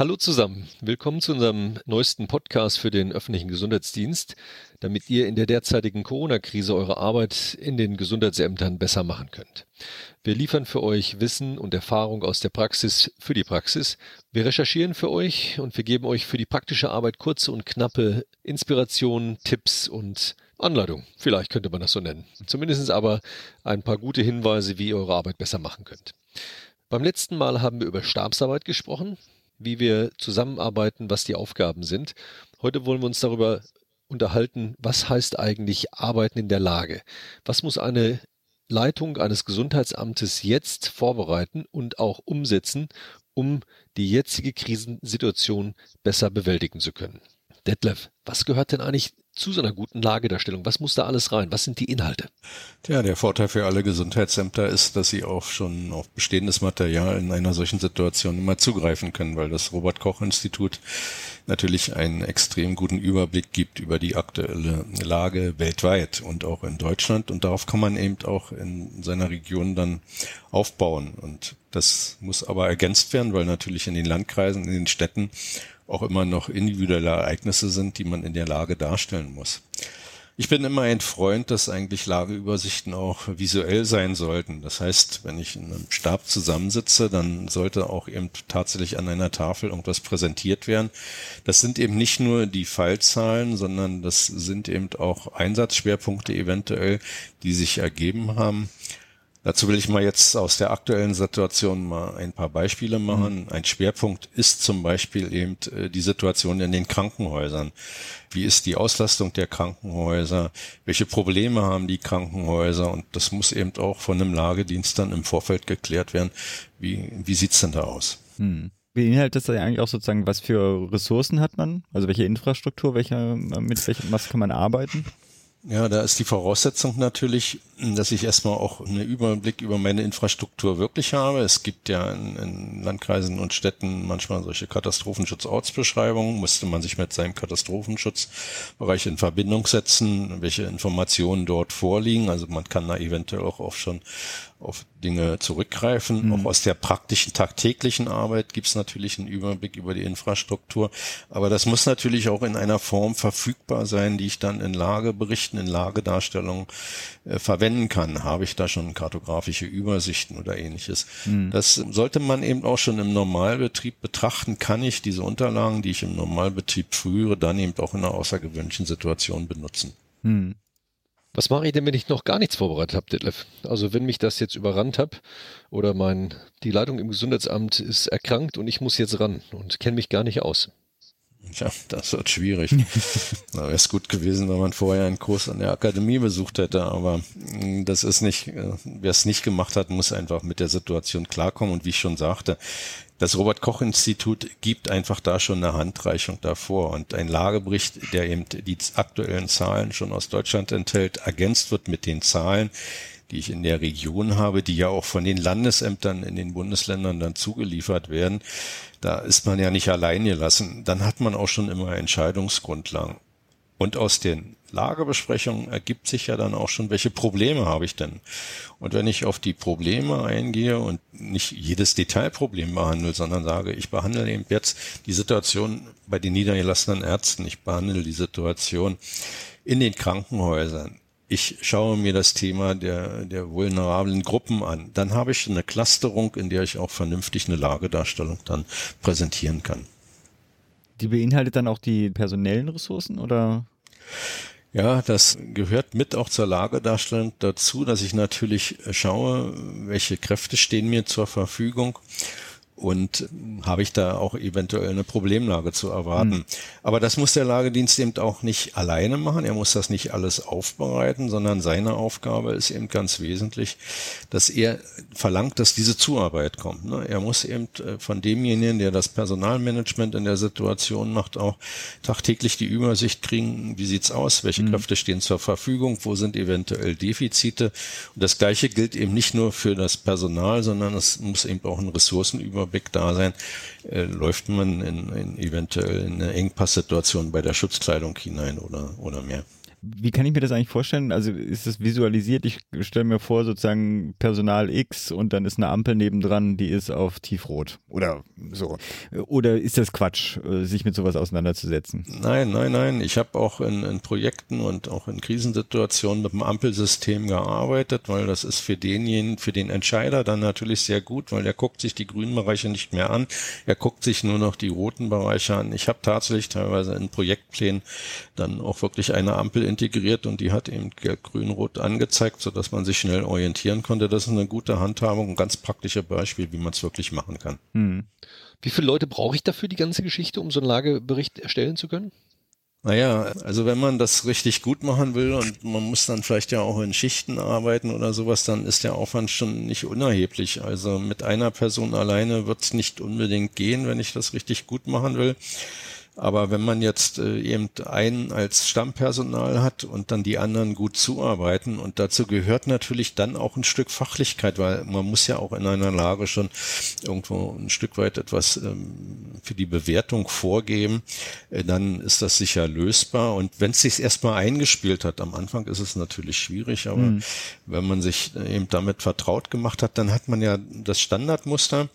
Hallo zusammen, willkommen zu unserem neuesten Podcast für den öffentlichen Gesundheitsdienst, damit ihr in der derzeitigen Corona-Krise eure Arbeit in den Gesundheitsämtern besser machen könnt. Wir liefern für euch Wissen und Erfahrung aus der Praxis für die Praxis. Wir recherchieren für euch und wir geben euch für die praktische Arbeit kurze und knappe Inspirationen, Tipps und Anleitung. Vielleicht könnte man das so nennen. Zumindest aber ein paar gute Hinweise, wie ihr eure Arbeit besser machen könnt. Beim letzten Mal haben wir über Stabsarbeit gesprochen wie wir zusammenarbeiten, was die Aufgaben sind. Heute wollen wir uns darüber unterhalten, was heißt eigentlich Arbeiten in der Lage? Was muss eine Leitung eines Gesundheitsamtes jetzt vorbereiten und auch umsetzen, um die jetzige Krisensituation besser bewältigen zu können? Detlef, was gehört denn eigentlich zu so einer guten Lagedarstellung? Was muss da alles rein? Was sind die Inhalte? Tja, der Vorteil für alle Gesundheitsämter ist, dass sie auch schon auf bestehendes Material in einer solchen Situation immer zugreifen können, weil das Robert Koch Institut natürlich einen extrem guten Überblick gibt über die aktuelle Lage weltweit und auch in Deutschland. Und darauf kann man eben auch in seiner Region dann aufbauen. Und das muss aber ergänzt werden, weil natürlich in den Landkreisen, in den Städten auch immer noch individuelle Ereignisse sind, die man in der Lage darstellen muss. Ich bin immer ein Freund, dass eigentlich Lageübersichten auch visuell sein sollten. Das heißt, wenn ich in einem Stab zusammensitze, dann sollte auch eben tatsächlich an einer Tafel irgendwas präsentiert werden. Das sind eben nicht nur die Fallzahlen, sondern das sind eben auch Einsatzschwerpunkte eventuell, die sich ergeben haben. Dazu will ich mal jetzt aus der aktuellen Situation mal ein paar Beispiele machen. Mhm. Ein Schwerpunkt ist zum Beispiel eben äh, die Situation in den Krankenhäusern. Wie ist die Auslastung der Krankenhäuser? Welche Probleme haben die Krankenhäuser? Und das muss eben auch von einem Lagedienst dann im Vorfeld geklärt werden. Wie, wie sieht's denn da aus? Hm. Beinhaltet das eigentlich auch sozusagen, was für Ressourcen hat man? Also welche Infrastruktur, welche, mit welchem, was kann man arbeiten? Ja, da ist die Voraussetzung natürlich, dass ich erstmal auch einen Überblick über meine Infrastruktur wirklich habe. Es gibt ja in, in Landkreisen und Städten manchmal solche Katastrophenschutzortsbeschreibungen. Musste man sich mit seinem Katastrophenschutzbereich in Verbindung setzen, welche Informationen dort vorliegen. Also man kann da eventuell auch auf schon auf Dinge zurückgreifen. Mhm. Auch aus der praktischen, tagtäglichen Arbeit gibt es natürlich einen Überblick über die Infrastruktur. Aber das muss natürlich auch in einer Form verfügbar sein, die ich dann in Lageberichten, in Lagedarstellungen äh, verwenden kann. Habe ich da schon kartografische Übersichten oder ähnliches? Mhm. Das sollte man eben auch schon im Normalbetrieb betrachten. Kann ich diese Unterlagen, die ich im Normalbetrieb führe, dann eben auch in einer außergewöhnlichen Situation benutzen? Mhm. Was mache ich denn, wenn ich noch gar nichts vorbereitet habe, Detlef? Also wenn mich das jetzt überrannt habe oder mein, die Leitung im Gesundheitsamt ist erkrankt und ich muss jetzt ran und kenne mich gar nicht aus. Ja, das wird schwierig. da wäre es gut gewesen, wenn man vorher einen Kurs an der Akademie besucht hätte, aber mm, das ist nicht, äh, wer es nicht gemacht hat, muss einfach mit der Situation klarkommen und wie ich schon sagte, das Robert Koch Institut gibt einfach da schon eine Handreichung davor und ein Lagebericht, der eben die aktuellen Zahlen schon aus Deutschland enthält, ergänzt wird mit den Zahlen, die ich in der Region habe, die ja auch von den Landesämtern in den Bundesländern dann zugeliefert werden. Da ist man ja nicht allein gelassen. Dann hat man auch schon immer Entscheidungsgrundlagen. Und aus den Lagebesprechungen ergibt sich ja dann auch schon, welche Probleme habe ich denn? Und wenn ich auf die Probleme eingehe und nicht jedes Detailproblem behandle, sondern sage, ich behandle eben jetzt die Situation bei den niedergelassenen Ärzten, ich behandle die Situation in den Krankenhäusern, ich schaue mir das Thema der, der vulnerablen Gruppen an, dann habe ich eine Clusterung, in der ich auch vernünftig eine Lagedarstellung dann präsentieren kann. Die beinhaltet dann auch die personellen Ressourcen oder? Ja, das gehört mit auch zur Lagedarstellung dazu, dass ich natürlich schaue, welche Kräfte stehen mir zur Verfügung und habe ich da auch eventuell eine Problemlage zu erwarten. Mhm. Aber das muss der Lagedienst eben auch nicht alleine machen. Er muss das nicht alles aufbereiten, sondern seine Aufgabe ist eben ganz wesentlich, dass er verlangt, dass diese Zuarbeit kommt. Ne? Er muss eben äh, von demjenigen, der das Personalmanagement in der Situation macht, auch tagtäglich die Übersicht kriegen, wie sieht's aus, welche mhm. Kräfte stehen zur Verfügung, wo sind eventuell Defizite. Und das Gleiche gilt eben nicht nur für das Personal, sondern es muss eben auch ein Ressourcenüberblick Überblick da sein, äh, läuft man in, in eventuell in eine Engpasssituation bei der Schutzkleidung hinein oder, oder mehr. Wie kann ich mir das eigentlich vorstellen? Also ist es visualisiert? Ich stelle mir vor, sozusagen Personal X und dann ist eine Ampel nebendran, die ist auf tiefrot oder so. Oder ist das Quatsch, äh, sich mit sowas auseinanderzusetzen? Nein, nein, nein. Ich habe auch in, in Projekten und auch in Krisensituationen mit dem Ampelsystem gearbeitet, weil das ist für denjenigen, für den Entscheider dann natürlich sehr gut, weil der guckt sich die grünen Bereiche nicht mehr an. Er guckt sich nur noch die roten Bereiche an. Ich habe tatsächlich teilweise in Projektplänen dann auch wirklich eine Ampel integriert und die hat eben gelb, grün, rot angezeigt, so dass man sich schnell orientieren konnte. Das ist eine gute Handhabung, ein ganz praktisches Beispiel, wie man es wirklich machen kann. Hm. Wie viele Leute brauche ich dafür die ganze Geschichte, um so einen Lagebericht erstellen zu können? Naja, also wenn man das richtig gut machen will und man muss dann vielleicht ja auch in Schichten arbeiten oder sowas, dann ist der Aufwand schon nicht unerheblich. Also mit einer Person alleine wird es nicht unbedingt gehen, wenn ich das richtig gut machen will. Aber wenn man jetzt äh, eben einen als Stammpersonal hat und dann die anderen gut zuarbeiten und dazu gehört natürlich dann auch ein Stück Fachlichkeit, weil man muss ja auch in einer Lage schon irgendwo ein Stück weit etwas ähm, für die Bewertung vorgeben, äh, dann ist das sicher lösbar. Und wenn es sich erstmal eingespielt hat, am Anfang ist es natürlich schwierig, aber mhm. wenn man sich eben damit vertraut gemacht hat, dann hat man ja das Standardmuster.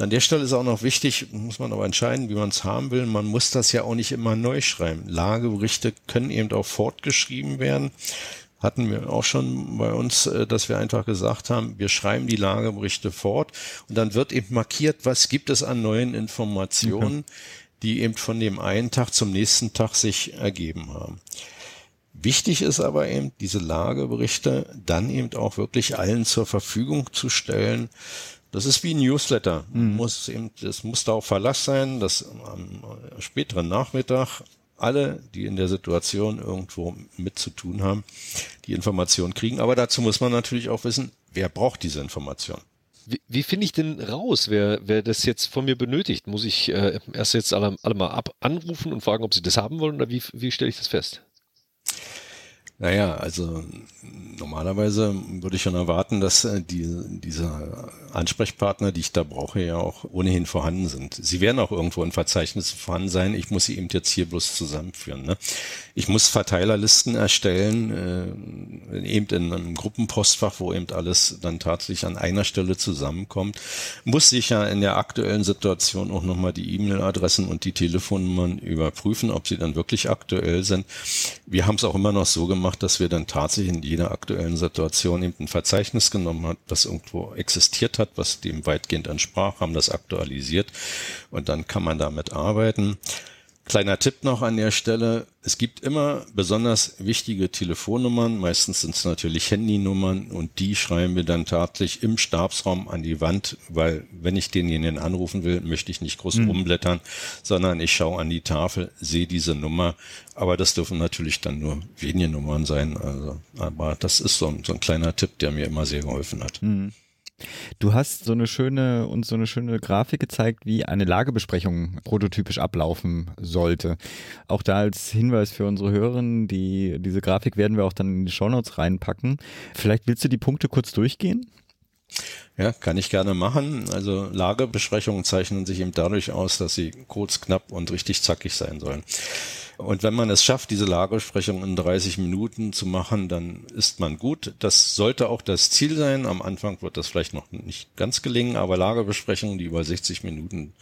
An der Stelle ist auch noch wichtig, muss man aber entscheiden, wie man es haben will. Man muss das ja auch nicht immer neu schreiben. Lageberichte können eben auch fortgeschrieben werden. Hatten wir auch schon bei uns, äh, dass wir einfach gesagt haben, wir schreiben die Lageberichte fort und dann wird eben markiert, was gibt es an neuen Informationen, die eben von dem einen Tag zum nächsten Tag sich ergeben haben. Wichtig ist aber eben, diese Lageberichte dann eben auch wirklich allen zur Verfügung zu stellen, das ist wie ein Newsletter. Mhm. Muss eben, das muss da auch Verlass sein, dass am späteren Nachmittag alle, die in der Situation irgendwo mit zu tun haben, die Information kriegen. Aber dazu muss man natürlich auch wissen, wer braucht diese Information. Wie, wie finde ich denn raus, wer, wer das jetzt von mir benötigt? Muss ich äh, erst jetzt alle, alle mal ab anrufen und fragen, ob sie das haben wollen oder wie, wie stelle ich das fest? Naja, also normalerweise würde ich schon erwarten, dass äh, die, diese Ansprechpartner, die ich da brauche, ja auch ohnehin vorhanden sind. Sie werden auch irgendwo in Verzeichnissen vorhanden sein. Ich muss sie eben jetzt hier bloß zusammenführen. Ne? Ich muss Verteilerlisten erstellen, äh, eben in einem Gruppenpostfach, wo eben alles dann tatsächlich an einer Stelle zusammenkommt. Muss ich ja in der aktuellen Situation auch nochmal die E-Mail-Adressen und die Telefonnummern überprüfen, ob sie dann wirklich aktuell sind. Wir haben es auch immer noch so gemacht, dass wir dann tatsächlich in jeder aktuellen Situation eben ein Verzeichnis genommen haben, das irgendwo existiert hat, was dem weitgehend entsprach, haben das aktualisiert und dann kann man damit arbeiten. Kleiner Tipp noch an der Stelle. Es gibt immer besonders wichtige Telefonnummern. Meistens sind es natürlich Handynummern und die schreiben wir dann tatsächlich im Stabsraum an die Wand, weil wenn ich denjenigen anrufen will, möchte ich nicht groß mhm. rumblättern, sondern ich schaue an die Tafel, sehe diese Nummer. Aber das dürfen natürlich dann nur wenige Nummern sein. Also, aber das ist so, so ein kleiner Tipp, der mir immer sehr geholfen hat. Mhm. Du hast so eine schöne und so eine schöne Grafik gezeigt, wie eine Lagebesprechung prototypisch ablaufen sollte. Auch da als Hinweis für unsere Hörerinnen, die, diese Grafik werden wir auch dann in die Shownotes reinpacken. Vielleicht willst du die Punkte kurz durchgehen? Ja, kann ich gerne machen. Also Lagebesprechungen zeichnen sich eben dadurch aus, dass sie kurz, knapp und richtig zackig sein sollen. Und wenn man es schafft, diese Lagersprechung in 30 Minuten zu machen, dann ist man gut. Das sollte auch das Ziel sein. Am Anfang wird das vielleicht noch nicht ganz gelingen, aber Lagerbesprechungen, die über 60 Minuten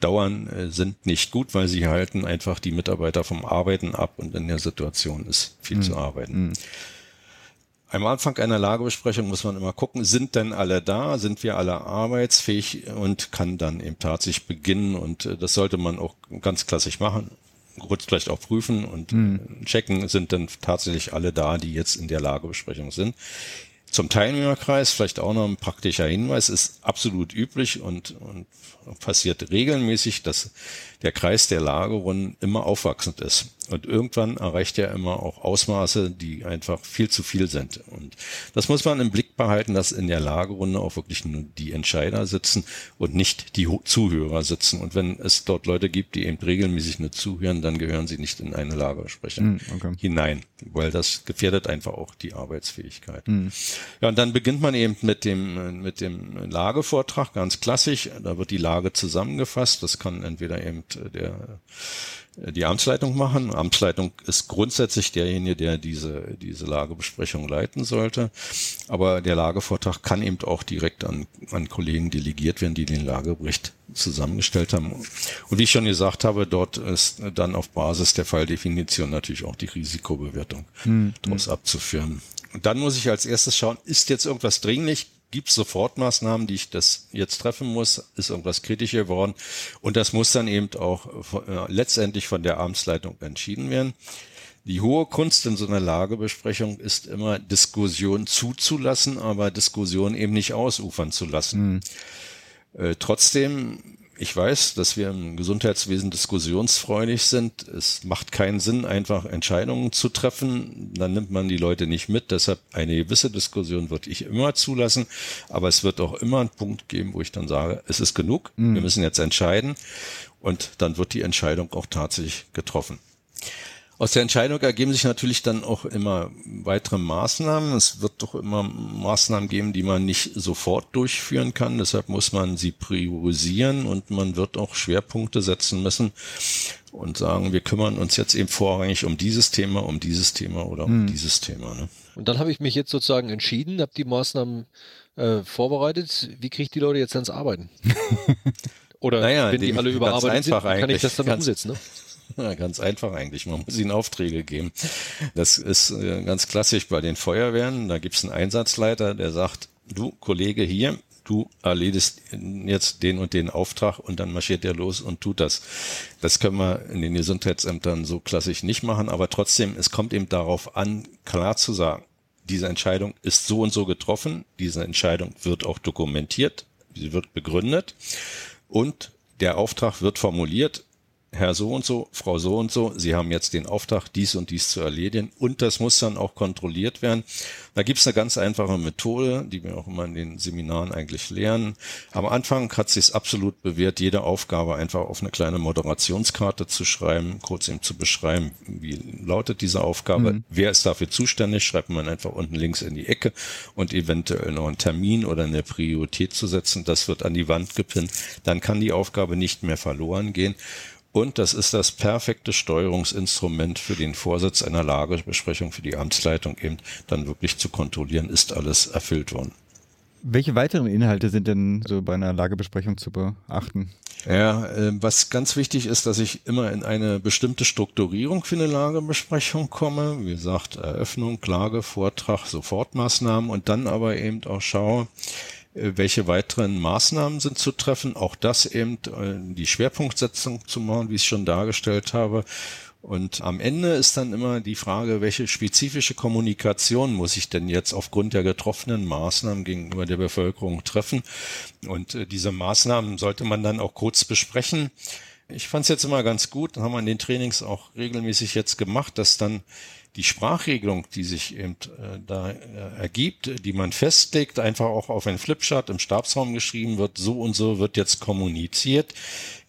dauern, äh, sind nicht gut, weil sie halten einfach die Mitarbeiter vom Arbeiten ab und in der Situation ist viel mhm. zu arbeiten. Mhm. Am Anfang einer Lagebesprechung muss man immer gucken, sind denn alle da, sind wir alle arbeitsfähig und kann dann eben tatsächlich beginnen und äh, das sollte man auch ganz klassisch machen kurz vielleicht auch prüfen und mhm. checken, sind dann tatsächlich alle da, die jetzt in der Lagebesprechung sind. Zum Teilnehmerkreis vielleicht auch noch ein praktischer Hinweis, ist absolut üblich und, und passiert regelmäßig, dass der Kreis der Lagerunden immer aufwachsend ist. Und irgendwann erreicht er immer auch Ausmaße, die einfach viel zu viel sind. Und das muss man im Blick behalten, dass in der Lagerunde auch wirklich nur die Entscheider sitzen und nicht die Zuhörer sitzen. Und wenn es dort Leute gibt, die eben regelmäßig nur zuhören, dann gehören sie nicht in eine Lagersprechung hm, okay. hinein, weil das gefährdet einfach auch die Arbeitsfähigkeit. Mhm. Ja, und dann beginnt man eben mit dem, mit dem Lagevortrag, ganz klassisch. Da wird die Lage zusammengefasst. Das kann entweder eben der die Amtsleitung machen. Amtsleitung ist grundsätzlich derjenige, der diese, diese Lagebesprechung leiten sollte. Aber der Lagevortrag kann eben auch direkt an, an Kollegen delegiert werden, die den Lagebericht zusammengestellt haben. Und wie ich schon gesagt habe, dort ist dann auf Basis der Falldefinition natürlich auch die Risikobewertung hm. daraus abzuführen. Und dann muss ich als erstes schauen, ist jetzt irgendwas dringlich? Gibt es Sofortmaßnahmen, die ich das jetzt treffen muss, ist irgendwas kritischer geworden. Und das muss dann eben auch von, äh, letztendlich von der Amtsleitung entschieden werden. Die hohe Kunst in so einer Lagebesprechung ist immer Diskussion zuzulassen, aber Diskussion eben nicht ausufern zu lassen. Mhm. Äh, trotzdem ich weiß, dass wir im Gesundheitswesen diskussionsfreudig sind. Es macht keinen Sinn, einfach Entscheidungen zu treffen. Dann nimmt man die Leute nicht mit. Deshalb eine gewisse Diskussion würde ich immer zulassen. Aber es wird auch immer einen Punkt geben, wo ich dann sage, es ist genug. Mhm. Wir müssen jetzt entscheiden. Und dann wird die Entscheidung auch tatsächlich getroffen. Aus der Entscheidung ergeben sich natürlich dann auch immer weitere Maßnahmen. Es wird doch immer Maßnahmen geben, die man nicht sofort durchführen kann. Deshalb muss man sie priorisieren und man wird auch Schwerpunkte setzen müssen und sagen, wir kümmern uns jetzt eben vorrangig um dieses Thema, um dieses Thema oder um hm. dieses Thema. Ne? Und dann habe ich mich jetzt sozusagen entschieden, habe die Maßnahmen äh, vorbereitet. Wie kriege ich die Leute jetzt ans Arbeiten? Oder naja, wenn die, alle überarbeitet sind, kann ich das dann umsetzen? Ne? Ja, ganz einfach eigentlich. Man muss ihnen Aufträge geben. Das ist äh, ganz klassisch bei den Feuerwehren. Da gibt es einen Einsatzleiter, der sagt, du Kollege hier, du erledigst jetzt den und den Auftrag und dann marschiert der los und tut das. Das können wir in den Gesundheitsämtern so klassisch nicht machen, aber trotzdem, es kommt eben darauf an, klar zu sagen, diese Entscheidung ist so und so getroffen, diese Entscheidung wird auch dokumentiert, sie wird begründet und der Auftrag wird formuliert Herr so und so, Frau so und so, Sie haben jetzt den Auftrag, dies und dies zu erledigen und das muss dann auch kontrolliert werden. Da gibt es eine ganz einfache Methode, die wir auch immer in den Seminaren eigentlich lernen. Am Anfang hat es sich absolut bewährt, jede Aufgabe einfach auf eine kleine Moderationskarte zu schreiben, kurz eben zu beschreiben, wie lautet diese Aufgabe, mhm. wer ist dafür zuständig, schreibt man einfach unten links in die Ecke und eventuell noch einen Termin oder eine Priorität zu setzen. Das wird an die Wand gepinnt. Dann kann die Aufgabe nicht mehr verloren gehen. Und das ist das perfekte Steuerungsinstrument für den Vorsitz einer Lagebesprechung für die Amtsleitung eben dann wirklich zu kontrollieren, ist alles erfüllt worden. Welche weiteren Inhalte sind denn so bei einer Lagebesprechung zu beachten? Ja, äh, was ganz wichtig ist, dass ich immer in eine bestimmte Strukturierung für eine Lagebesprechung komme. Wie gesagt, Eröffnung, Klage, Vortrag, Sofortmaßnahmen und dann aber eben auch schaue, welche weiteren Maßnahmen sind zu treffen. Auch das eben äh, die Schwerpunktsetzung zu machen, wie ich es schon dargestellt habe. Und am Ende ist dann immer die Frage, welche spezifische Kommunikation muss ich denn jetzt aufgrund der getroffenen Maßnahmen gegenüber der Bevölkerung treffen? Und äh, diese Maßnahmen sollte man dann auch kurz besprechen. Ich fand es jetzt immer ganz gut, haben wir in den Trainings auch regelmäßig jetzt gemacht, dass dann die Sprachregelung, die sich eben äh, da äh, ergibt, die man festlegt, einfach auch auf ein Flipchart im Stabsraum geschrieben wird, so und so wird jetzt kommuniziert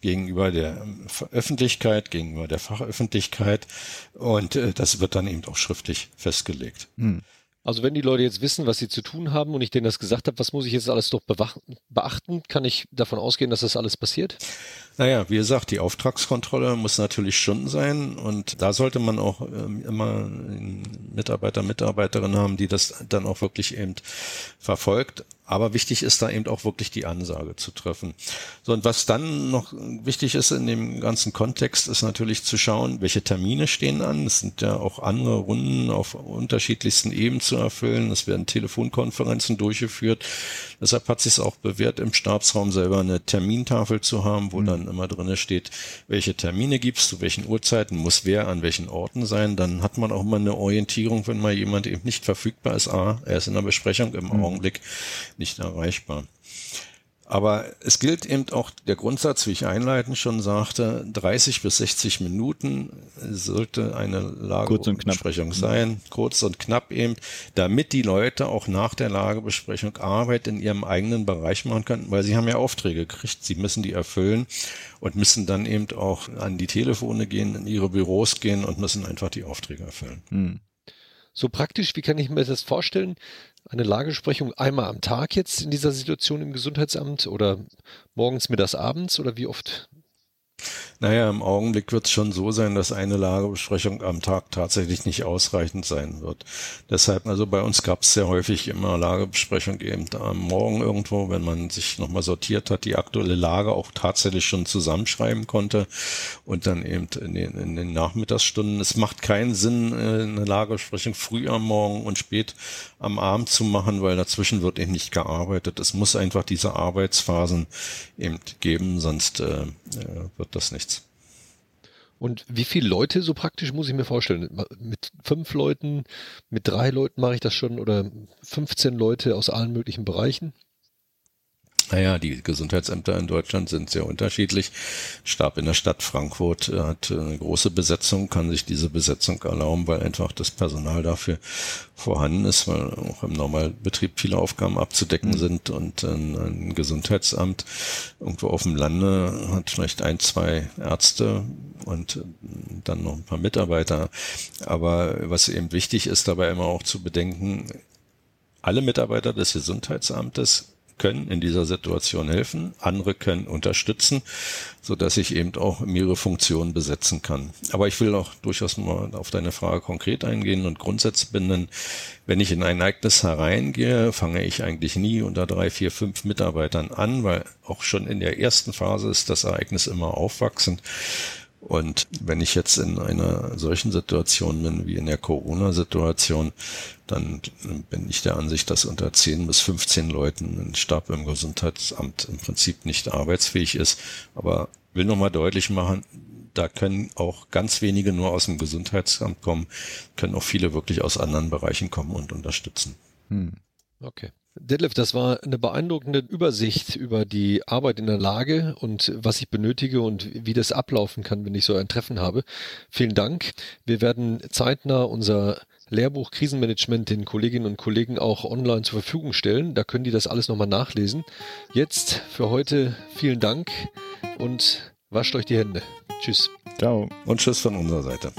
gegenüber der ähm, Öffentlichkeit, gegenüber der Fachöffentlichkeit und äh, das wird dann eben auch schriftlich festgelegt. Hm. Also wenn die Leute jetzt wissen, was sie zu tun haben und ich denen das gesagt habe, was muss ich jetzt alles doch beachten? Kann ich davon ausgehen, dass das alles passiert? Naja, wie gesagt, die Auftragskontrolle muss natürlich schon sein und da sollte man auch ähm, immer Mitarbeiter, Mitarbeiterinnen haben, die das dann auch wirklich eben verfolgt. Aber wichtig ist da eben auch wirklich die Ansage zu treffen. So, und was dann noch wichtig ist in dem ganzen Kontext, ist natürlich zu schauen, welche Termine stehen an. Es sind ja auch andere Runden auf unterschiedlichsten Ebenen zu erfüllen. Es werden Telefonkonferenzen durchgeführt. Deshalb hat sich auch bewährt, im Stabsraum selber eine Termintafel zu haben, wo mhm. dann immer drinne steht, welche Termine gibt's, zu welchen Uhrzeiten, muss wer an welchen Orten sein. Dann hat man auch immer eine Orientierung, wenn mal jemand eben nicht verfügbar ist. Ah, er ist in der Besprechung im mhm. Augenblick nicht erreichbar. Aber es gilt eben auch der Grundsatz, wie ich einleitend schon sagte, 30 bis 60 Minuten sollte eine Lagebesprechung sein, kurz und knapp eben, damit die Leute auch nach der Lagebesprechung Arbeit in ihrem eigenen Bereich machen können, weil sie haben ja Aufträge gekriegt, sie müssen die erfüllen und müssen dann eben auch an die Telefone gehen, in ihre Büros gehen und müssen einfach die Aufträge erfüllen. Hm. So praktisch, wie kann ich mir das vorstellen? Eine Lagebesprechung einmal am Tag jetzt in dieser Situation im Gesundheitsamt oder morgens, mittags, abends oder wie oft Naja, im Augenblick wird es schon so sein, dass eine Lagebesprechung am Tag tatsächlich nicht ausreichend sein wird. Deshalb, also bei uns gab es sehr häufig immer Lagebesprechung eben am Morgen irgendwo, wenn man sich nochmal sortiert hat, die aktuelle Lage auch tatsächlich schon zusammenschreiben konnte und dann eben in den, in den Nachmittagsstunden. Es macht keinen Sinn, äh, eine Lagebesprechung früh am Morgen und spät am Abend zu machen, weil dazwischen wird eben nicht gearbeitet. Es muss einfach diese Arbeitsphasen eben geben, sonst äh, äh wird das nichts. Und wie viele Leute so praktisch muss ich mir vorstellen? Mit fünf Leuten, mit drei Leuten mache ich das schon oder 15 Leute aus allen möglichen Bereichen? Naja, die Gesundheitsämter in Deutschland sind sehr unterschiedlich. Stab in der Stadt Frankfurt äh, hat eine große Besetzung, kann sich diese Besetzung erlauben, weil einfach das Personal dafür vorhanden ist, weil auch im Normalbetrieb viele Aufgaben abzudecken mhm. sind und ein, ein, Gesundheitsamt irgendwo auf dem Lande hat vielleicht ein, zwei Ärzte und dann noch ein paar Mitarbeiter. Aber was eben wichtig ist, dabei immer auch zu bedenken, alle Mitarbeiter des Gesundheitsamtes können in dieser Situation helfen, andere können unterstützen, so dass ich eben auch mehrere Funktionen besetzen kann. Aber ich will auch durchaus mal auf deine Frage konkret eingehen und Grundsätze binden. Wenn ich in ein Ereignis hereingehe, fange ich eigentlich nie unter drei, vier, fünf Mitarbeitern an, weil auch schon in der ersten Phase ist das Ereignis immer aufwachsend. Und wenn ich jetzt in einer solchen Situation bin wie in der Corona-Situation, dann bin ich der Ansicht, dass unter 10 bis 15 Leuten ein Stab im Gesundheitsamt im Prinzip nicht arbeitsfähig ist. Aber will nochmal deutlich machen, da können auch ganz wenige nur aus dem Gesundheitsamt kommen, können auch viele wirklich aus anderen Bereichen kommen und unterstützen. Hm. Okay. Detlef, das war eine beeindruckende Übersicht über die Arbeit in der Lage und was ich benötige und wie das ablaufen kann, wenn ich so ein Treffen habe. Vielen Dank. Wir werden zeitnah unser Lehrbuch Krisenmanagement den Kolleginnen und Kollegen auch online zur Verfügung stellen. Da können die das alles nochmal nachlesen. Jetzt für heute vielen Dank und wascht euch die Hände. Tschüss. Ciao. Und tschüss von unserer Seite.